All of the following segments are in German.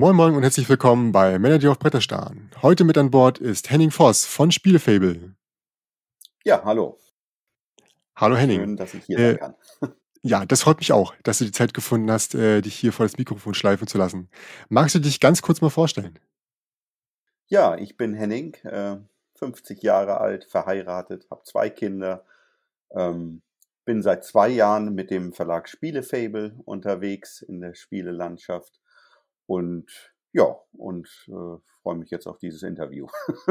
Moin Moin und herzlich willkommen bei Manager auf Bretterstein. Heute mit an Bord ist Henning Voss von Spielefable. Ja, hallo. Hallo Henning. Schön, dass ich hier sein kann. Ja, das freut mich auch, dass du die Zeit gefunden hast, äh, dich hier vor das Mikrofon schleifen zu lassen. Magst du dich ganz kurz mal vorstellen? Ja, ich bin Henning, äh, 50 Jahre alt, verheiratet, habe zwei Kinder, ähm, bin seit zwei Jahren mit dem Verlag Spielefable unterwegs in der Spielelandschaft und ja, und äh, freue mich jetzt auf dieses Interview.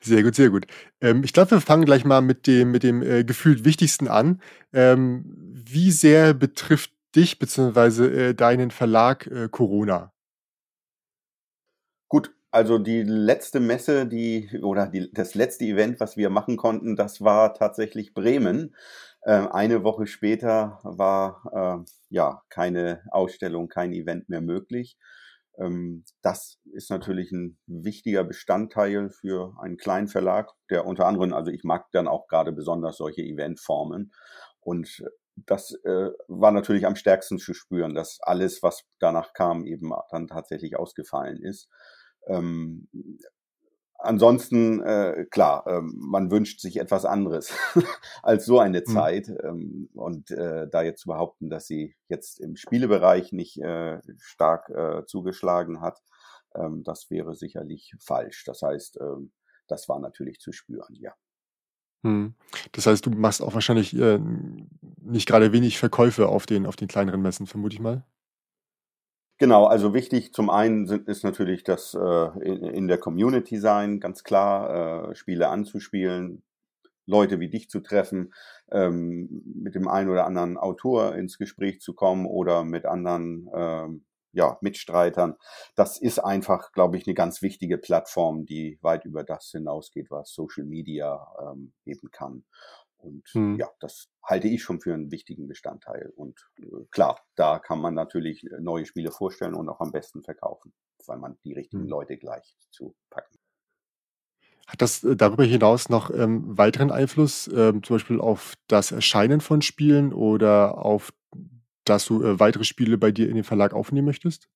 Sehr gut, sehr gut. Ähm, ich glaube, wir fangen gleich mal mit dem, mit dem äh, gefühlt Wichtigsten an. Ähm, wie sehr betrifft dich bzw. Äh, deinen Verlag äh, Corona? Gut, also die letzte Messe, die oder die, das letzte Event, was wir machen konnten, das war tatsächlich Bremen. Äh, eine Woche später war äh, ja keine Ausstellung, kein Event mehr möglich. Ähm, das ist natürlich ein wichtiger Bestandteil für einen kleinen Verlag, der unter anderem, also ich mag dann auch gerade besonders solche Eventformen. Und das äh, war natürlich am stärksten zu spüren, dass alles, was danach kam, eben dann tatsächlich ausgefallen ist. Ähm, Ansonsten, äh, klar, äh, man wünscht sich etwas anderes als so eine mhm. Zeit. Ähm, und äh, da jetzt zu behaupten, dass sie jetzt im Spielebereich nicht äh, stark äh, zugeschlagen hat, ähm, das wäre sicherlich falsch. Das heißt, ähm, das war natürlich zu spüren, ja. Hm. Das heißt, du machst auch wahrscheinlich äh, nicht gerade wenig Verkäufe auf den, auf den kleineren Messen, vermute ich mal. Genau, also wichtig zum einen sind, ist natürlich das äh, in, in der Community sein, ganz klar, äh, Spiele anzuspielen, Leute wie dich zu treffen, ähm, mit dem einen oder anderen Autor ins Gespräch zu kommen oder mit anderen ähm, ja, Mitstreitern. Das ist einfach, glaube ich, eine ganz wichtige Plattform, die weit über das hinausgeht, was Social Media ähm, eben kann. Und hm. ja, das halte ich schon für einen wichtigen Bestandteil. Und äh, klar, da kann man natürlich äh, neue Spiele vorstellen und auch am besten verkaufen, weil man die richtigen hm. Leute gleich zu packen. Hat das äh, darüber hinaus noch ähm, weiteren Einfluss, ähm, zum Beispiel auf das Erscheinen von Spielen oder auf, dass du äh, weitere Spiele bei dir in den Verlag aufnehmen möchtest?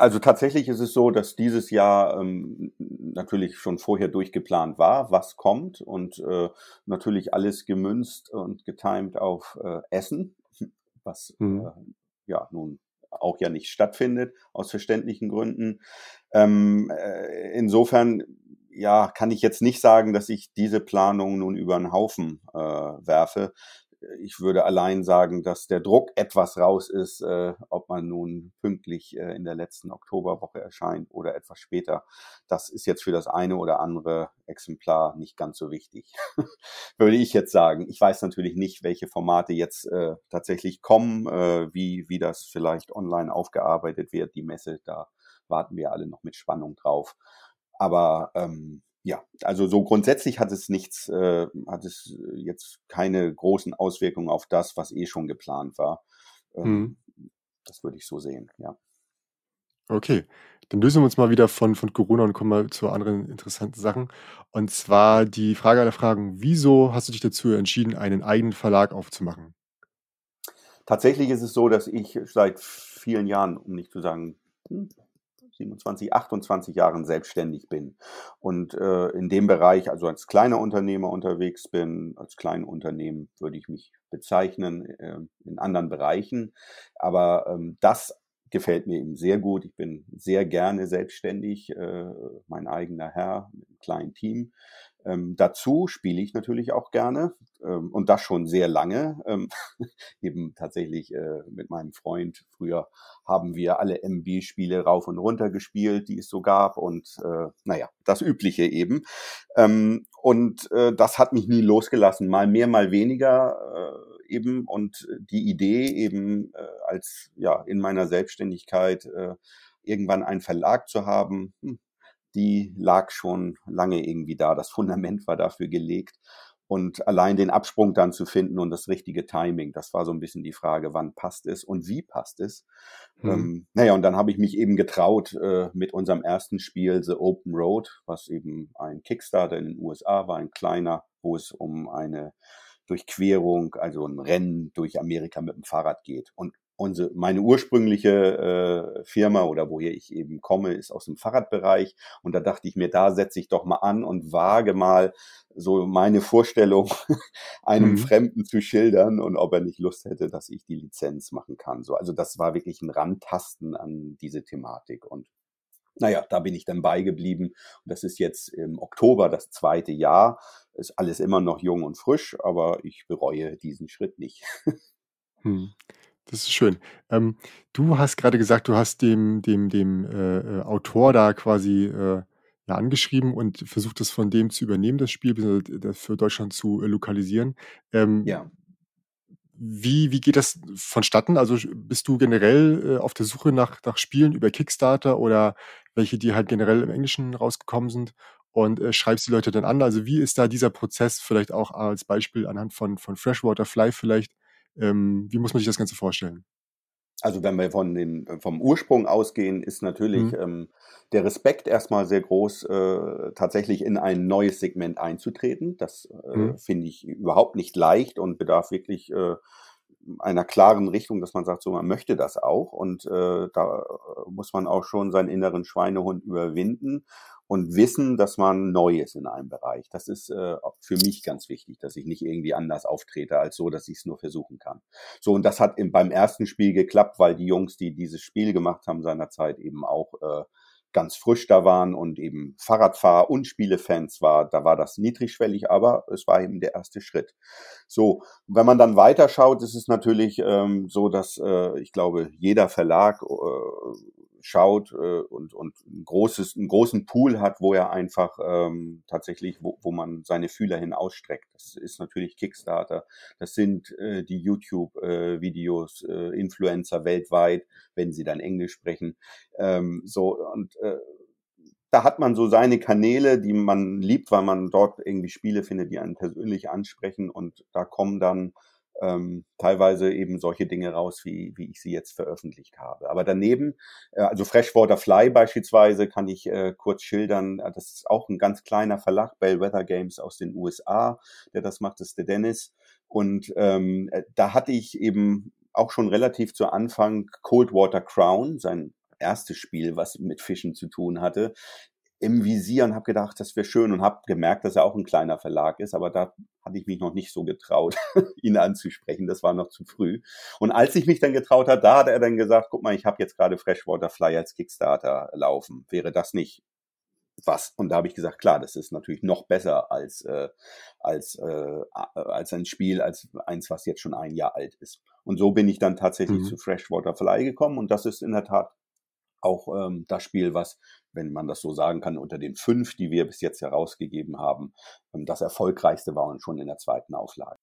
Also tatsächlich ist es so, dass dieses Jahr ähm, natürlich schon vorher durchgeplant war, was kommt und äh, natürlich alles gemünzt und getimt auf äh, Essen, was mhm. äh, ja nun auch ja nicht stattfindet aus verständlichen Gründen. Ähm, äh, insofern ja kann ich jetzt nicht sagen, dass ich diese Planung nun über den Haufen äh, werfe ich würde allein sagen, dass der Druck etwas raus ist, äh, ob man nun pünktlich äh, in der letzten Oktoberwoche erscheint oder etwas später. Das ist jetzt für das eine oder andere Exemplar nicht ganz so wichtig, würde ich jetzt sagen. Ich weiß natürlich nicht, welche Formate jetzt äh, tatsächlich kommen, äh, wie, wie das vielleicht online aufgearbeitet wird, die Messe, da warten wir alle noch mit Spannung drauf. Aber ähm, ja, also so grundsätzlich hat es nichts, äh, hat es jetzt keine großen Auswirkungen auf das, was eh schon geplant war. Ähm, hm. Das würde ich so sehen, ja. Okay, dann lösen wir uns mal wieder von, von Corona und kommen mal zu anderen interessanten Sachen. Und zwar die Frage aller Fragen, wieso hast du dich dazu entschieden, einen eigenen Verlag aufzumachen? Tatsächlich ist es so, dass ich seit vielen Jahren, um nicht zu sagen hm, 27, 28 Jahren selbstständig bin und äh, in dem Bereich, also als kleiner Unternehmer unterwegs bin, als kleinen Unternehmen würde ich mich bezeichnen, äh, in anderen Bereichen. Aber ähm, das gefällt mir eben sehr gut. Ich bin sehr gerne selbstständig, äh, mein eigener Herr mit einem kleinen Team. Ähm, dazu spiele ich natürlich auch gerne ähm, und das schon sehr lange. Ähm, eben tatsächlich äh, mit meinem Freund. Früher haben wir alle MB-Spiele rauf und runter gespielt, die es so gab und äh, naja, das Übliche eben. Ähm, und äh, das hat mich nie losgelassen, mal mehr, mal weniger äh, eben. Und die Idee eben äh, als ja in meiner Selbstständigkeit äh, irgendwann einen Verlag zu haben, hm, die lag schon lange irgendwie da. Das Fundament war dafür gelegt. Und allein den Absprung dann zu finden und das richtige Timing, das war so ein bisschen die Frage, wann passt es und wie passt es. Mhm. Ähm, naja, und dann habe ich mich eben getraut äh, mit unserem ersten Spiel, The Open Road, was eben ein Kickstarter in den USA war, ein kleiner, wo es um eine Durchquerung, also ein Rennen durch Amerika mit dem Fahrrad geht. Und unsere, meine ursprüngliche äh, Firma oder woher ich eben komme, ist aus dem Fahrradbereich. Und da dachte ich mir, da setze ich doch mal an und wage mal so meine Vorstellung einem mhm. Fremden zu schildern und ob er nicht Lust hätte, dass ich die Lizenz machen kann. So, also das war wirklich ein Randtasten an diese Thematik. Und naja, da bin ich dann beigeblieben. Und das ist jetzt im Oktober das zweite Jahr. Ist alles immer noch jung und frisch, aber ich bereue diesen Schritt nicht. Hm. Das ist schön. Ähm, du hast gerade gesagt, du hast dem dem dem, äh, äh, Autor da quasi, äh, ja, angeschrieben und versucht, das von dem zu übernehmen, das Spiel, das für Deutschland zu, äh, lokalisieren. Ähm, Ja. wie wie geht das vonstatten? Also, bist du generell, äh, auf der Suche nach nach Spielen über Kickstarter oder welche, die halt generell im Englischen rausgekommen sind und, äh, schreibst die Leute dann an? Also, wie ist da dieser Prozess vielleicht auch als Beispiel anhand von von Freshwater Fly vielleicht? Ähm, wie muss man sich das Ganze vorstellen? Also wenn wir von den, äh, vom Ursprung ausgehen, ist natürlich Mhm. ähm, der Respekt erstmal sehr groß, äh, tatsächlich in ein neues Segment einzutreten. Das äh, Mhm. finde ich überhaupt nicht leicht und bedarf wirklich äh, einer klaren Richtung, dass man sagt, so man möchte das auch. Und äh, da äh, muss man auch schon seinen inneren Schweinehund überwinden und wissen, dass man neu ist in einem Bereich. Das ist äh, für mich ganz wichtig, dass ich nicht irgendwie anders auftrete als so, dass ich es nur versuchen kann. So, und das hat im, beim ersten Spiel geklappt, weil die Jungs, die dieses Spiel gemacht haben seinerzeit, eben auch äh, ganz frisch da waren und eben Fahrradfahr- und Spielefans war. Da war das niedrigschwellig, aber es war eben der erste Schritt. So, wenn man dann weiterschaut, ist es natürlich ähm, so, dass äh, ich glaube, jeder Verlag äh, schaut äh, und, und ein großes, einen großen Pool hat, wo er einfach ähm, tatsächlich, wo, wo man seine Fühler hin ausstreckt. Das ist natürlich Kickstarter, das sind äh, die YouTube-Videos, äh, äh, Influencer weltweit, wenn sie dann Englisch sprechen. Ähm, so und äh, da hat man so seine Kanäle, die man liebt, weil man dort irgendwie Spiele findet, die einen persönlich ansprechen und da kommen dann ähm, teilweise eben solche Dinge raus, wie, wie ich sie jetzt veröffentlicht habe. Aber daneben, äh, also Freshwater Fly beispielsweise, kann ich äh, kurz schildern, äh, das ist auch ein ganz kleiner Verlag, Bellwether Games aus den USA, der das macht, ist der Dennis. Und ähm, äh, da hatte ich eben auch schon relativ zu Anfang Coldwater Crown, sein erstes Spiel, was mit Fischen zu tun hatte, im Visier und habe gedacht, das wäre schön und habe gemerkt, dass er auch ein kleiner Verlag ist, aber da hatte ich mich noch nicht so getraut, ihn anzusprechen. Das war noch zu früh. Und als ich mich dann getraut hat, da hat er dann gesagt, guck mal, ich habe jetzt gerade Freshwater Fly als Kickstarter laufen. Wäre das nicht was? Und da habe ich gesagt, klar, das ist natürlich noch besser als äh, als äh, als ein Spiel, als eins, was jetzt schon ein Jahr alt ist. Und so bin ich dann tatsächlich Mhm. zu Freshwater Fly gekommen und das ist in der Tat auch ähm, das Spiel, was, wenn man das so sagen kann, unter den fünf, die wir bis jetzt herausgegeben haben, ähm, das erfolgreichste war und schon in der zweiten Auflage.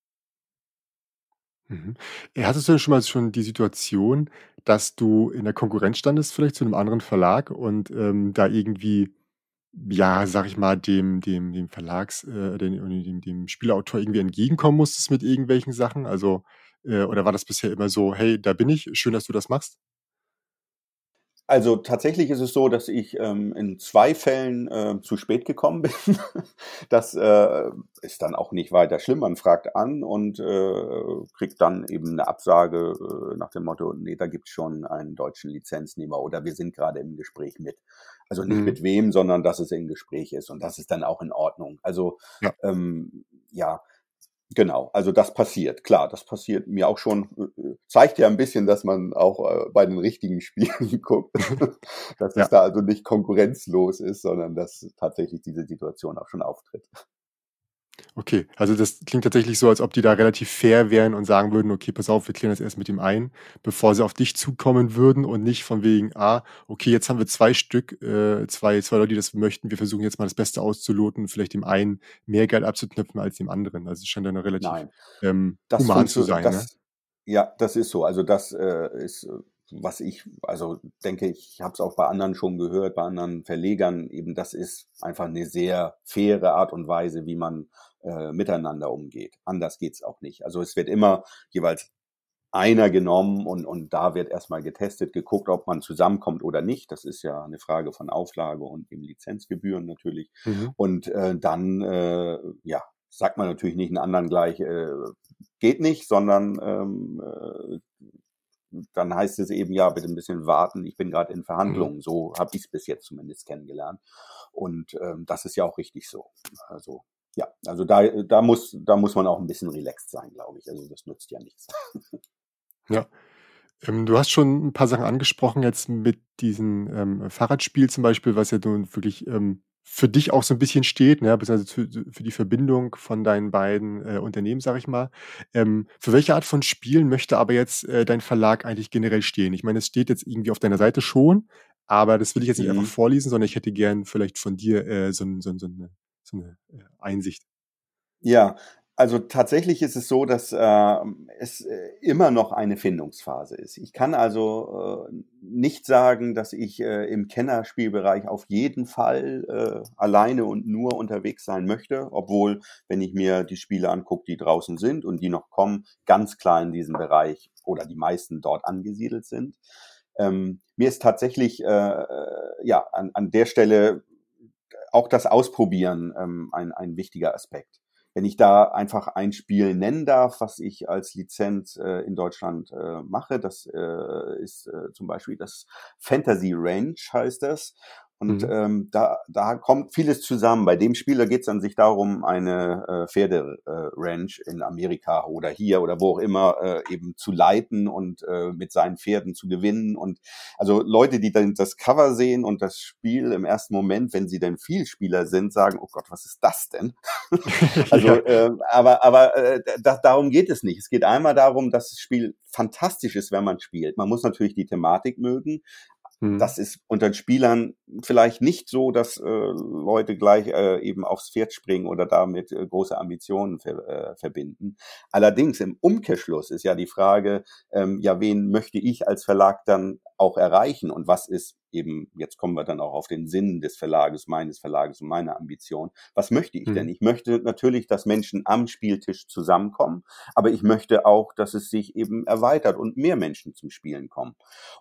Mhm. Äh, hattest du denn schon mal schon die Situation, dass du in der Konkurrenz standest vielleicht zu einem anderen Verlag und, ähm, da irgendwie, ja, sage ich mal, dem dem dem Verlags äh, dem dem dem Spieleautor irgendwie entgegenkommen musstest mit irgendwelchen Sachen? Also, äh, oder war das bisher immer so: „Hey, da bin ich, schön, dass du das machst?“ Also tatsächlich ist es so, dass ich ähm, in zwei Fällen äh, zu spät gekommen bin. Das äh, ist dann auch nicht weiter schlimm. Man fragt an und äh, kriegt dann eben eine Absage äh, nach dem Motto, nee, da gibt's schon einen deutschen Lizenznehmer oder wir sind gerade im Gespräch mit. Also nicht Mhm. mit wem, sondern dass es im Gespräch ist und das ist dann auch in Ordnung. Also Ja. ähm, ja, Genau, also das passiert, klar, das passiert mir auch schon. äh, äh, Zeigt ja ein bisschen, dass man auch äh, bei den richtigen Spielen guckt, dass Ja. es da also nicht konkurrenzlos ist, sondern dass tatsächlich diese Situation auch schon auftritt. Okay, also das klingt tatsächlich so, als ob die da relativ fair wären und sagen würden: „Okay, pass auf, wir klären das erst mit ihm ein“, bevor sie auf dich zukommen würden und nicht von wegen: „Ah, okay, jetzt haben wir 2 Stück, äh, zwei zwei Leute, die das möchten. Wir versuchen jetzt mal das Beste auszuloten und vielleicht dem einen mehr Geld abzuknüpfen als dem anderen.“ Also, es scheint ja noch relativ, Nein, ähm, das human zu sein, ne? das ja, das ist so. Also das äh, ist, äh, was ich also denke, ich habe es auch bei anderen schon gehört, bei anderen Verlegern eben, das ist einfach eine sehr faire Art und Weise, wie man äh, miteinander umgeht. Anders geht's auch nicht. Also es wird immer jeweils einer genommen und und da wird erstmal getestet, geguckt, ob man zusammenkommt oder nicht. Das ist ja eine Frage von Auflage und eben Lizenzgebühren natürlich. Mhm. Und, äh, dann, äh, ja, sagt man natürlich nicht 'n anderen gleich, äh, geht nicht, sondern, ähm, äh, dann heißt es eben, ja, bitte ein bisschen warten, ich bin gerade in Verhandlungen. Mhm. So habe ich es bis jetzt zumindest kennengelernt. Und ähm, das ist ja auch richtig so. Also ja, also da, da, muss, da muss man auch ein bisschen relaxed sein, glaube ich. Also das nützt ja nichts. Ja. Ähm, du hast schon ein paar Sachen angesprochen jetzt mit diesem ähm, Fahrradspiel zum Beispiel, was ja nun wirklich ähm, für dich auch so ein bisschen steht, ne, beziehungsweise für für die Verbindung von deinen beiden, äh, Unternehmen, sage ich mal. Ähm, für welche Art von Spielen möchte aber jetzt, äh, dein Verlag eigentlich generell stehen? Ich meine, es steht jetzt irgendwie auf deiner Seite schon, aber das will ich jetzt nicht einfach mhm. vorlesen, sondern ich hätte gern vielleicht von dir, äh, so so so 'ne so äh, Einsicht. Ja, also tatsächlich ist es so, dass äh, es immer noch eine Findungsphase ist. Ich kann also äh, nicht sagen, dass ich äh, im Kennerspielbereich auf jeden Fall äh, alleine und nur unterwegs sein möchte, obwohl, wenn ich mir die Spiele angucke, die draußen sind und die noch kommen, ganz klar in diesem Bereich oder die meisten dort angesiedelt sind. Ähm, mir ist tatsächlich äh, äh ja an, an der Stelle auch das Ausprobieren ähm, ein, ein wichtiger Aspekt wenn ich da einfach ein Spiel nennen darf, was ich als Lizenz äh, in Deutschland äh, mache, das äh, ist äh, zum Beispiel das Fantasy Range heißt das. Und mhm. ähm, da, da kommt vieles zusammen. Bei dem Spieler geht es an sich darum, eine äh, Pferderanch äh, in Amerika oder hier oder wo auch immer äh, eben zu leiten und äh, mit seinen Pferden zu gewinnen. Und also Leute, die dann das Cover sehen und das Spiel im ersten Moment, wenn sie denn Vielspieler sind, sagen, oh Gott, was ist das denn? also, äh, aber, aber äh, da, darum geht es nicht. Es geht einmal darum, dass das Spiel fantastisch ist, wenn man spielt. Man muss natürlich die Thematik mögen, Mhm. Das ist unter den Spielern vielleicht nicht so, dass äh, Leute gleich äh, eben aufs Pferd springen oder damit äh, große Ambitionen ver äh, verbinden. Allerdings im Umkehrschluss ist ja die Frage, ähm, ja, wen möchte ich als Verlag dann auch erreichen und was ist eben, jetzt kommen wir dann auch auf den Sinn des Verlages, meines Verlages und meiner Ambition. Was möchte ich mhm. denn? Ich möchte natürlich, dass Menschen am Spieltisch zusammenkommen, aber ich möchte auch, dass es sich eben erweitert und mehr Menschen zum Spielen kommen.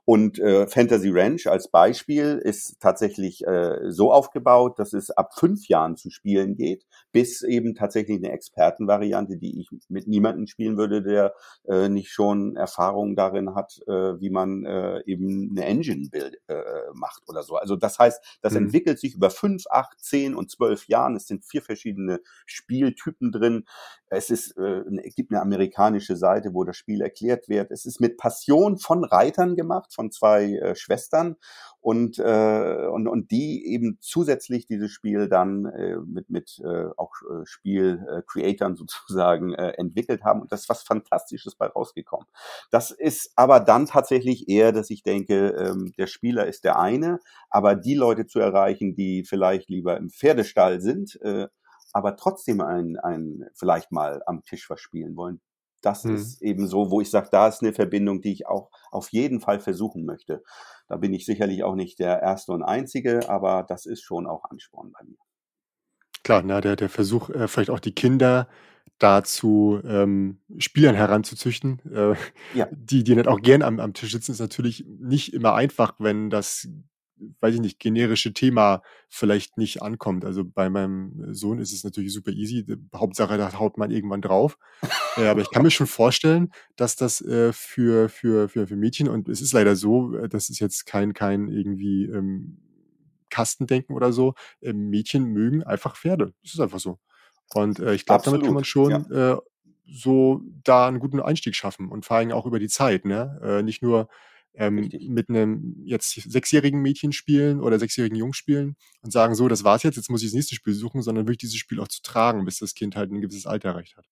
Und äh, Fantasy Ranch als Beispiel ist tatsächlich äh, so aufgebaut, dass es ab fünf Jahren zu spielen geht, bis eben tatsächlich eine Expertenvariante, die ich mit niemandem spielen würde, der äh, nicht schon Erfahrung darin hat, äh, wie man äh, eben eine Engine bildet. Äh, macht oder so. Also das heißt, das mhm. entwickelt sich über fünf, acht, zehn und zwölf Jahren. Es sind vier verschiedene Spieltypen drin. Es ist, äh, es gibt eine amerikanische Seite, wo das Spiel erklärt wird. Es ist mit Passion von Reitern gemacht, von zwei äh, Schwestern und, äh, und, und die eben zusätzlich dieses Spiel dann äh, mit, mit äh, auch äh, Spiel-Creatern sozusagen äh, entwickelt haben. Und das ist was Fantastisches bei rausgekommen. Das ist aber dann tatsächlich eher, dass ich denke, ähm, der Spieler ist der eine, aber die Leute zu erreichen, die vielleicht lieber im Pferdestall sind, äh, aber trotzdem ein, ein vielleicht mal am Tisch was spielen wollen, das hm. ist eben so, wo ich sage, da ist eine Verbindung, die ich auch auf jeden Fall versuchen möchte. Da bin ich sicherlich auch nicht der Erste und Einzige, aber das ist schon auch Ansporn bei mir. Klar, na, der, der Versuch, äh, vielleicht auch die Kinder dazu, ähm, Spielern heranzuzüchten, äh, ja. die, die nicht auch gern am, am Tisch sitzen, ist natürlich nicht immer einfach, wenn das weiß ich nicht, generische Thema vielleicht nicht ankommt. Also bei meinem Sohn ist es natürlich super easy. Hauptsache, da haut man irgendwann drauf. äh, aber ich kann mir schon vorstellen, dass das äh, für, für, für, für Mädchen, und es ist leider so, äh, das ist jetzt kein, kein irgendwie ähm, Kastendenken oder so, äh, Mädchen mögen einfach Pferde. Das ist einfach so. Und äh, ich glaube, damit kann man schon ja. äh, so da einen guten Einstieg schaffen und vor allem auch über die Zeit. Ne? Äh, nicht nur ähm, mit einem jetzt sechsjährigen Mädchen spielen oder sechsjährigen Jungen spielen und sagen, so, das war's jetzt, jetzt muss ich das nächste Spiel suchen, sondern wirklich dieses Spiel auch zu tragen, bis das Kind halt ein gewisses Alter erreicht hat.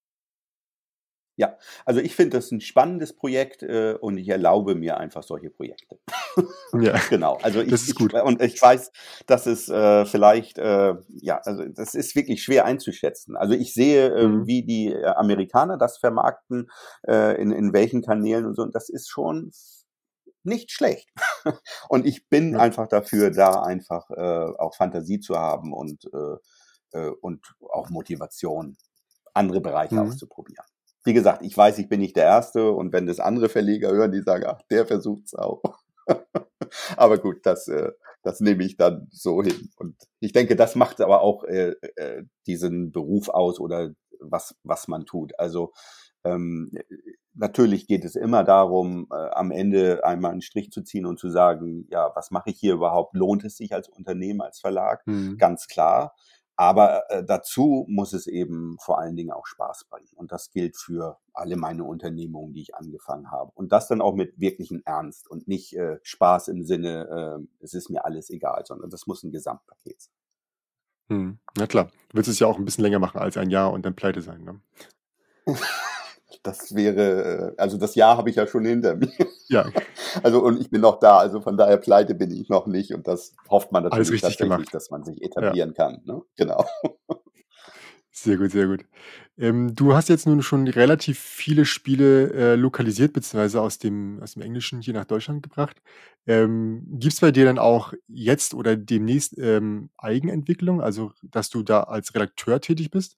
Ja, also ich finde das ein spannendes Projekt äh, und ich erlaube mir einfach solche Projekte. ja, genau. Also ich, das ist gut. Ich, und ich weiß, dass es äh, vielleicht, äh, ja, also das ist wirklich schwer einzuschätzen. Also ich sehe, äh, mhm. wie die äh, Amerikaner das vermarkten, äh, in, in welchen Kanälen und so. Und das ist schon nicht schlecht. und ich bin ja. einfach dafür, da einfach äh, auch Fantasie zu haben und, äh, äh, und auch Motivation, andere Bereiche mhm. auszuprobieren. Wie gesagt, ich weiß, ich bin nicht der Erste und wenn das andere Verleger hören, die sagen, ach, der versucht's auch. aber gut, das, äh, das nehme ich dann so hin. Und ich denke, das macht aber auch äh, äh, diesen Beruf aus oder was, was man tut. Also Ähm, natürlich geht es immer darum, äh, am Ende einmal einen Strich zu ziehen und zu sagen, ja, was mache ich hier überhaupt? Lohnt es sich als Unternehmen, als Verlag? Mhm. Ganz klar. Aber äh, dazu muss es eben vor allen Dingen auch Spaß bringen. Und das gilt für alle meine Unternehmungen, die ich angefangen habe. Und das dann auch mit wirklichem Ernst und nicht äh, Spaß im Sinne, äh, es ist mir alles egal, sondern das muss ein Gesamtpaket sein. Hm, na klar. Du willst es ja auch ein bisschen länger machen als ein Jahr und dann pleite sein, ne? Das wäre, äh, also das Jahr habe ich ja schon hinter mir. Ja. Also und ich bin noch da, also von daher pleite bin ich noch nicht und das hofft man natürlich richtig tatsächlich, gemacht. dass man sich Ja. etablieren kann. Ne? Genau. Sehr gut, sehr gut. Ähm, du hast jetzt nun schon relativ viele Spiele äh, lokalisiert, beziehungsweise aus dem, aus dem Englischen hier nach Deutschland gebracht. Ähm, Gibt es bei dir dann auch jetzt oder demnächst ähm, Eigenentwicklung, also dass du da als Redakteur tätig bist?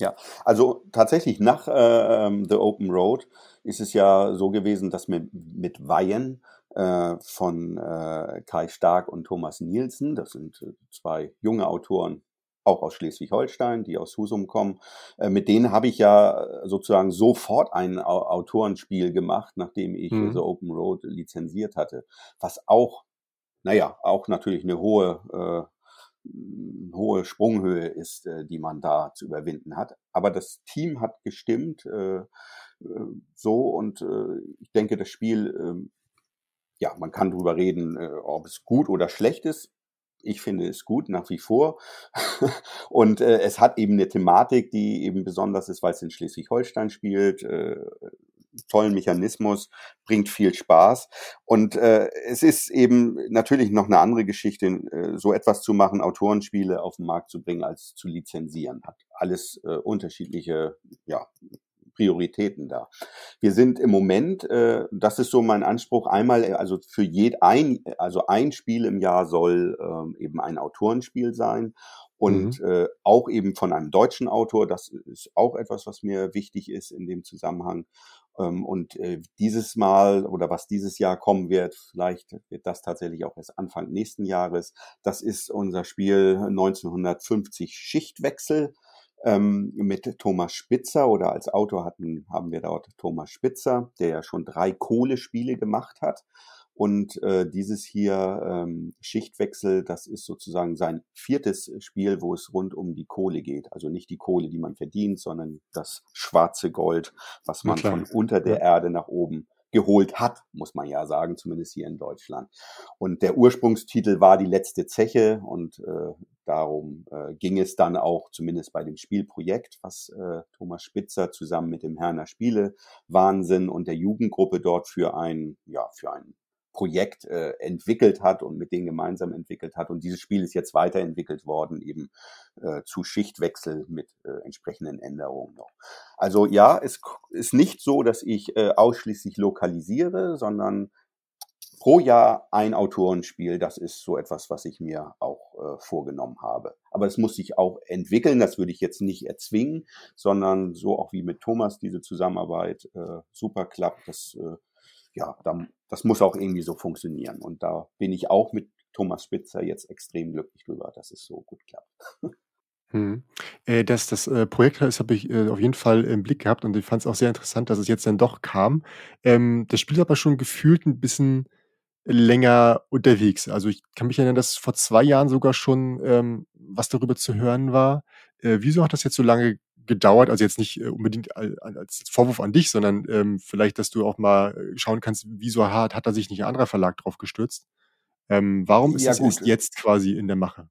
Ja, also tatsächlich nach äh, ähm, The Open Road ist es ja so gewesen, dass mit, mit Weihen äh, von äh, Kai Stark und Thomas Nielsen, das sind äh, zwei junge Autoren, auch aus Schleswig-Holstein, die aus Husum kommen, äh, mit denen habe ich ja sozusagen sofort ein Au Autorenspiel gemacht, nachdem ich äh, The Mhm. Open Road lizenziert hatte, was auch, naja, auch natürlich eine hohe äh, hohe Sprunghöhe ist, äh, die man da zu überwinden hat. Aber das Team hat gestimmt, äh, äh, so und äh, ich denke, das Spiel, ähm, ja, man kann drüber reden, äh, ob es gut oder schlecht ist. Ich finde es gut nach wie vor. und äh, es hat eben eine Thematik, die eben besonders ist, weil es in Schleswig-Holstein spielt. Tollen Mechanismus, bringt viel Spaß. Und äh, es ist eben natürlich noch eine andere Geschichte, äh, so etwas zu machen, Autorenspiele auf den Markt zu bringen, als zu lizenzieren. Hat alles äh, unterschiedliche ja, Prioritäten da. Wir sind im Moment, äh, das ist so mein Anspruch, einmal, äh, also für jed ein, also ein Spiel im Jahr soll ähm, eben ein Autorenspiel sein und Mhm. äh, auch eben von einem deutschen Autor. Das ist auch etwas, was mir wichtig ist in dem Zusammenhang. Ähm, und äh, dieses Mal oder was dieses Jahr kommen wird, vielleicht wird das tatsächlich auch erst Anfang nächsten Jahres. Das ist unser Spiel 1950 Schichtwechsel ähm, mit Thomas Spitzer oder als Autor hatten, haben wir dort Thomas Spitzer, der ja schon drei Kohlespiele gemacht hat. Und äh, dieses hier ähm, Schichtwechsel, das ist sozusagen sein viertes Spiel, wo es rund um die Kohle geht. Also nicht die Kohle, die man verdient, sondern das schwarze Gold, was man von unter der. Erde nach oben geholt hat, muss man ja sagen, zumindest hier in Deutschland. Und der Ursprungstitel war die letzte Zeche und äh, darum äh, ging es dann auch zumindest bei dem Spielprojekt, was äh, Thomas Spitzer zusammen mit dem Herner Spiele Wahnsinn und der Jugendgruppe dort für ein ja für ein Projekt äh, entwickelt hat und mit denen gemeinsam entwickelt hat. Und dieses Spiel ist jetzt weiterentwickelt worden, eben äh, zu Schichtwechsel mit äh, entsprechenden Änderungen noch. Also ja, es ist nicht so, dass ich äh, ausschließlich lokalisiere, sondern pro Jahr ein Autorenspiel. Das ist so etwas, was ich mir auch äh, vorgenommen habe. Aber es muss sich auch entwickeln. Das würde ich jetzt nicht erzwingen, sondern so auch wie mit Thomas diese Zusammenarbeit äh, super klappt. Das äh, ja, da, das muss auch irgendwie so funktionieren. Und da bin ich auch mit Thomas Spitzer jetzt extrem glücklich drüber, dass es so gut klappt. Mhm. Äh, das das, äh, Projekt das habe ich, äh, auf jeden Fall im Blick gehabt und ich fand es auch sehr interessant, dass es jetzt dann doch kam. Ähm, das Spiel ist aber schon gefühlt ein bisschen länger unterwegs. Also, ich kann mich erinnern, dass vor 2 Jahren sogar schon, ähm, was darüber zu hören war. Wieso hat das jetzt so lange gedauert? Also, jetzt nicht, äh, unbedingt al al als Vorwurf an dich, sondern, ähm, vielleicht, dass du auch mal, äh, schauen kannst, wieso hart hat da sich nicht ein anderer Verlag drauf gestürzt? Ähm, warum ist Ja es gut, erst jetzt quasi in der Mache?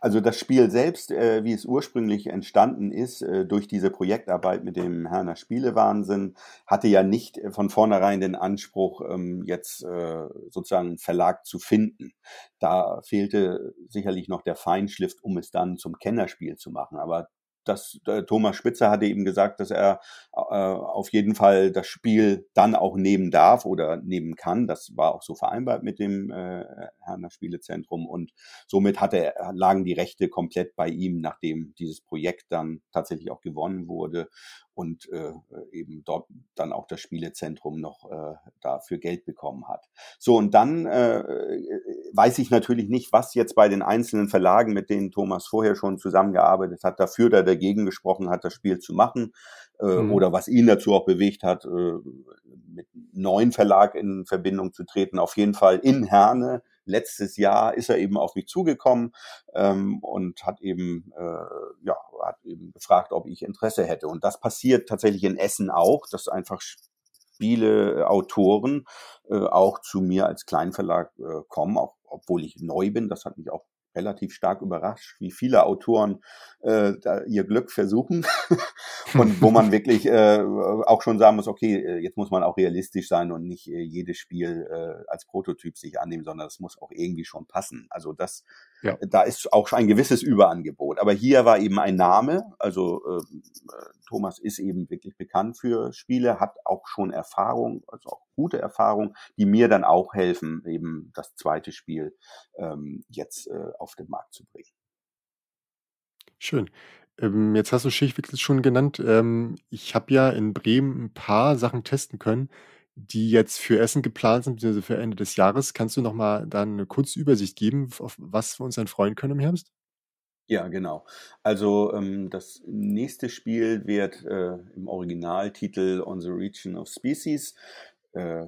Also das Spiel selbst, äh, wie es ursprünglich entstanden ist, äh, durch diese Projektarbeit mit dem Herner Spielewahnsinn, hatte ja nicht äh, von vornherein den Anspruch, ähm, jetzt äh, sozusagen einen Verlag zu finden. Da fehlte sicherlich noch der Feinschliff, um es dann zum Kennerspiel zu machen. Aber das, äh, Thomas Spitzer hatte eben gesagt, dass er äh, auf jeden Fall das Spiel dann auch nehmen darf oder nehmen kann. Das war auch so vereinbart mit dem äh, Herner Spielezentrum und somit hatte, lagen die Rechte komplett bei ihm, nachdem dieses Projekt dann tatsächlich auch gewonnen wurde und äh, eben dort dann auch das Spielezentrum noch äh, dafür Geld bekommen hat. So, und dann äh, weiß ich natürlich nicht, was jetzt bei den einzelnen Verlagen, mit denen Thomas vorher schon zusammengearbeitet hat, dafür oder dagegen gesprochen hat, das Spiel zu machen äh, mhm. oder was ihn dazu auch bewegt hat, äh, mit neuen Verlag in Verbindung zu treten. Auf jeden Fall in Herne. Letztes Jahr ist er eben auf mich zugekommen ähm, und hat eben, äh, ja, hat eben gefragt, ob ich Interesse hätte. Und das passiert tatsächlich in Essen auch, dass einfach Spiele, Autoren äh, auch zu mir als Kleinverlag äh, kommen, auch obwohl ich neu bin. Das hat mich auch relativ stark überrascht, wie viele Autoren äh, ihr Glück versuchen und wo man wirklich äh, auch schon sagen muss, okay, äh, jetzt muss man auch realistisch sein und nicht äh, jedes Spiel äh, als Prototyp sich annehmen, sondern es muss auch irgendwie schon passen. Also das, ja. da ist auch ein gewisses Überangebot. Aber hier war eben ein Name, also äh, Thomas ist eben wirklich bekannt für Spiele, hat auch schon Erfahrung, also auch gute Erfahrung, die mir dann auch helfen, eben das zweite Spiel ähm, jetzt äh, auf den Markt zu bringen. Schön. Ähm, jetzt hast du Schichtwechsel schon genannt. Ähm, ich habe ja in Bremen ein paar Sachen testen können, die jetzt für Essen geplant sind, beziehungsweise für Ende des Jahres. Kannst du noch mal dann eine kurze Übersicht geben, auf was wir uns dann freuen können im Herbst? Ja, genau. Also ähm, das nächste Spiel wird äh, im Originaltitel On the Region of Species äh,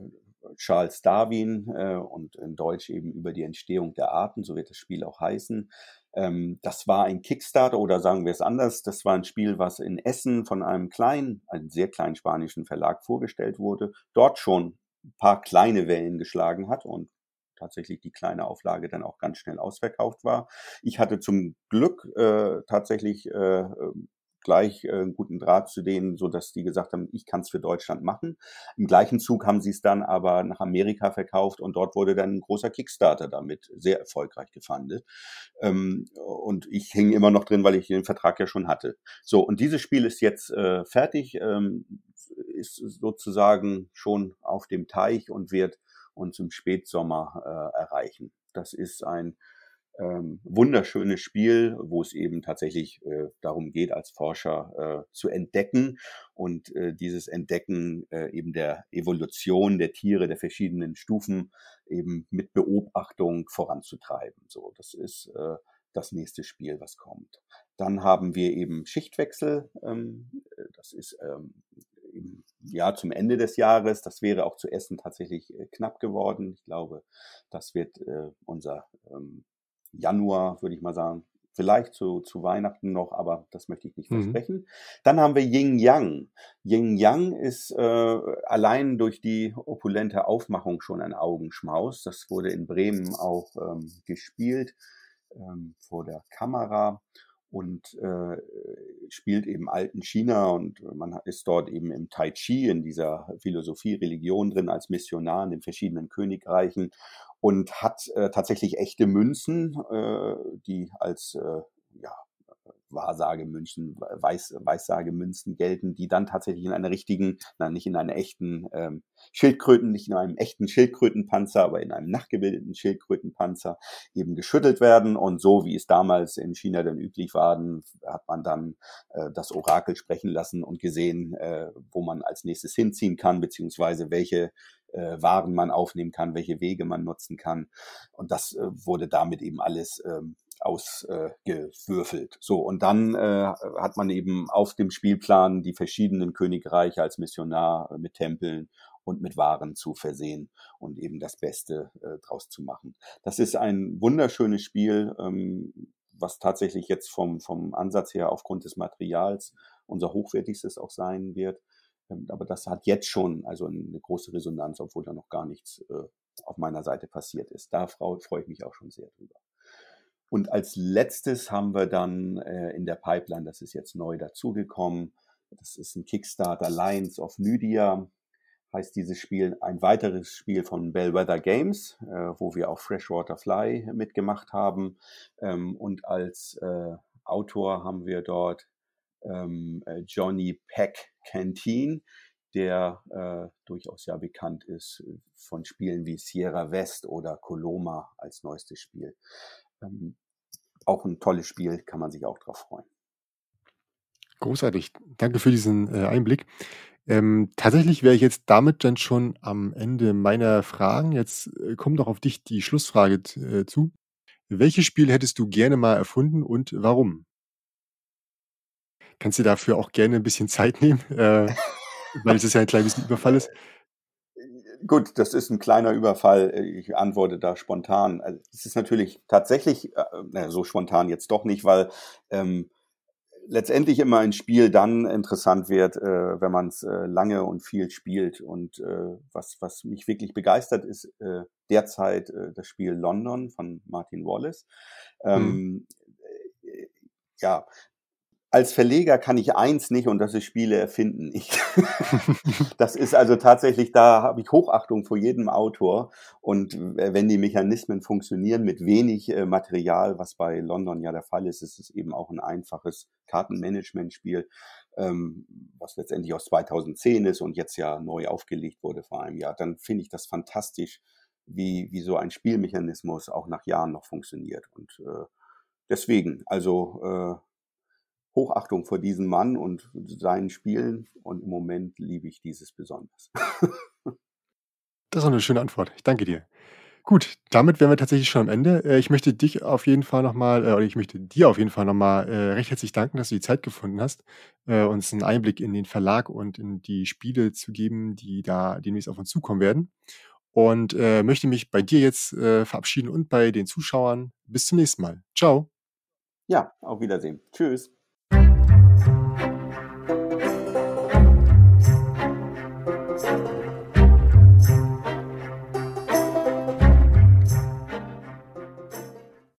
Charles Darwin äh, und in Deutsch eben über die Entstehung der Arten, so wird das Spiel auch heißen. Ähm, das war ein Kickstarter oder sagen wir es anders, das war ein Spiel, was in Essen von einem kleinen, einem sehr kleinen spanischen Verlag vorgestellt wurde, dort schon ein paar kleine Wellen geschlagen hat und tatsächlich die kleine Auflage dann auch ganz schnell ausverkauft war. Ich hatte zum Glück äh, tatsächlich äh, gleich äh, einen guten Draht zu denen, so dass die gesagt haben, ich kann es für Deutschland machen. Im gleichen Zug haben sie es dann aber nach Amerika verkauft und dort wurde dann ein großer Kickstarter damit sehr erfolgreich gefundet. Ähm, und ich hing immer noch drin, weil ich den Vertrag ja schon hatte. So, und dieses Spiel ist jetzt äh, fertig, ähm, ist sozusagen schon auf dem Teich und wird uns im Spätsommer äh, erreichen. Das ist ein ähm, wunderschönes Spiel, wo es eben tatsächlich äh, darum geht, als Forscher äh, zu entdecken und äh, dieses Entdecken äh, eben der Evolution der Tiere, der verschiedenen Stufen eben mit Beobachtung voranzutreiben. So, das ist äh, das nächste Spiel, was kommt. Dann haben wir eben Schichtwechsel. Ähm, das ist ähm, Jahr zum Ende des Jahres. Das wäre auch zu Essen tatsächlich äh, knapp geworden. Ich glaube, das wird äh, unser ähm, Januar, würde ich mal sagen. Vielleicht zu, zu Weihnachten noch, aber das möchte ich nicht mhm. versprechen. Dann haben wir Yin Yang. Yin Yang ist äh, allein durch die opulente Aufmachung schon ein Augenschmaus. Das wurde in Bremen auch ähm, gespielt ähm, vor der Kamera und äh, spielt eben alten China und man ist dort eben im Tai Chi in dieser Philosophie, Religion drin als Missionar in den verschiedenen Königreichen und hat äh, tatsächlich echte Münzen, äh, die als äh, ja, Wahrsagemünzen, Weiß, Weissagemünzen gelten, die dann tatsächlich in einer richtigen, nein, nicht in einer echten ähm, Schildkröten, nicht in einem echten Schildkrötenpanzer, aber in einem nachgebildeten Schildkrötenpanzer eben geschüttelt werden. Und so wie es damals in China dann üblich war, hat man dann äh, das Orakel sprechen lassen und gesehen, äh, wo man als nächstes hinziehen kann, beziehungsweise welche äh, Waren man aufnehmen kann, welche Wege man nutzen kann. Und das äh, wurde damit eben alles ähm, ausgewürfelt. Äh, so, und dann äh, hat man eben auf dem Spielplan die verschiedenen Königreiche als Missionar mit Tempeln und mit Waren zu versehen und eben das Beste äh, draus zu machen. Das ist ein wunderschönes Spiel, ähm, was tatsächlich jetzt vom, vom Ansatz her aufgrund des Materials unser hochwertigstes auch sein wird. Ähm, aber das hat jetzt schon also eine große Resonanz, obwohl da noch gar nichts äh, auf meiner Seite passiert ist. Da freue ich mich auch schon sehr drüber. Und als letztes haben wir dann äh, in der Pipeline, das ist jetzt neu dazugekommen, das ist ein Kickstarter Lions of Lydia, heißt dieses Spiel, ein weiteres Spiel von Bellwether Games, äh, wo wir auch Freshwater Fly mitgemacht haben. Ähm, und als äh, Autor haben wir dort ähm, äh, Johnny Peck Canteen, der äh, durchaus ja bekannt ist von Spielen wie Sierra West oder Coloma als neuestes Spiel. Ähm, auch ein tolles Spiel, kann man sich auch drauf freuen. Großartig. Danke für diesen äh, Einblick. Ähm, tatsächlich wäre ich jetzt damit dann schon am Ende meiner Fragen. Jetzt, äh, kommt noch auf dich die Schlussfrage äh, zu. Welches Spiel hättest du gerne mal erfunden und warum? Kannst dir dafür auch gerne 'n bisschen Zeit nehmen, äh, weil es ja ein klein bisschen Überfall ist. Gut, das ist 'n kleiner Überfall. Ich antworte da spontan. Also, es ist natürlich tatsächlich, äh, so spontan jetzt doch nicht, weil, ähm, letztendlich immer ein Spiel dann interessant wird, äh, wenn man's, äh, lange und viel spielt. Und, äh, was was mich wirklich begeistert, ist, äh, derzeit, äh, das Spiel London von Martin Wallace. Mhm. Ähm, äh, ja, als Verleger kann ich eins nicht und das ist Spiele erfinden. Ich das ist also tatsächlich da habe ich Hochachtung vor jedem Autor und w wenn die Mechanismen funktionieren mit wenig, äh, Material, was bei London ja der Fall ist, ist es eben auch 'n einfaches Kartenmanagementspiel, ähm, was letztendlich aus 2010 ist und jetzt ja neu aufgelegt wurde vor einem Jahr. Dann finde ich das fantastisch, wie wie so ein Spielmechanismus auch nach Jahren noch funktioniert. Und, äh, deswegen, also, äh, Hochachtung vor diesem Mann und seinen Spielen und im Moment liebe ich dieses besonders. Das war 'ne schöne Antwort. Ich danke dir. Gut, damit wären wir tatsächlich schon am Ende. Äh, ich möchte dich auf jeden Fall noch mal äh, oder ich möchte dir auf jeden Fall noch mal, äh, recht herzlich danken, dass du die Zeit gefunden hast, uns 'n Einblick in den Verlag und in die Spiele zu geben, die da demnächst auf uns zukommen werden. Und, möchte mich bei dir jetzt, verabschieden und bei den Zuschauern. Bis zum nächsten Mal. Tschau. Ja, auf Wiedersehen. Tschüss.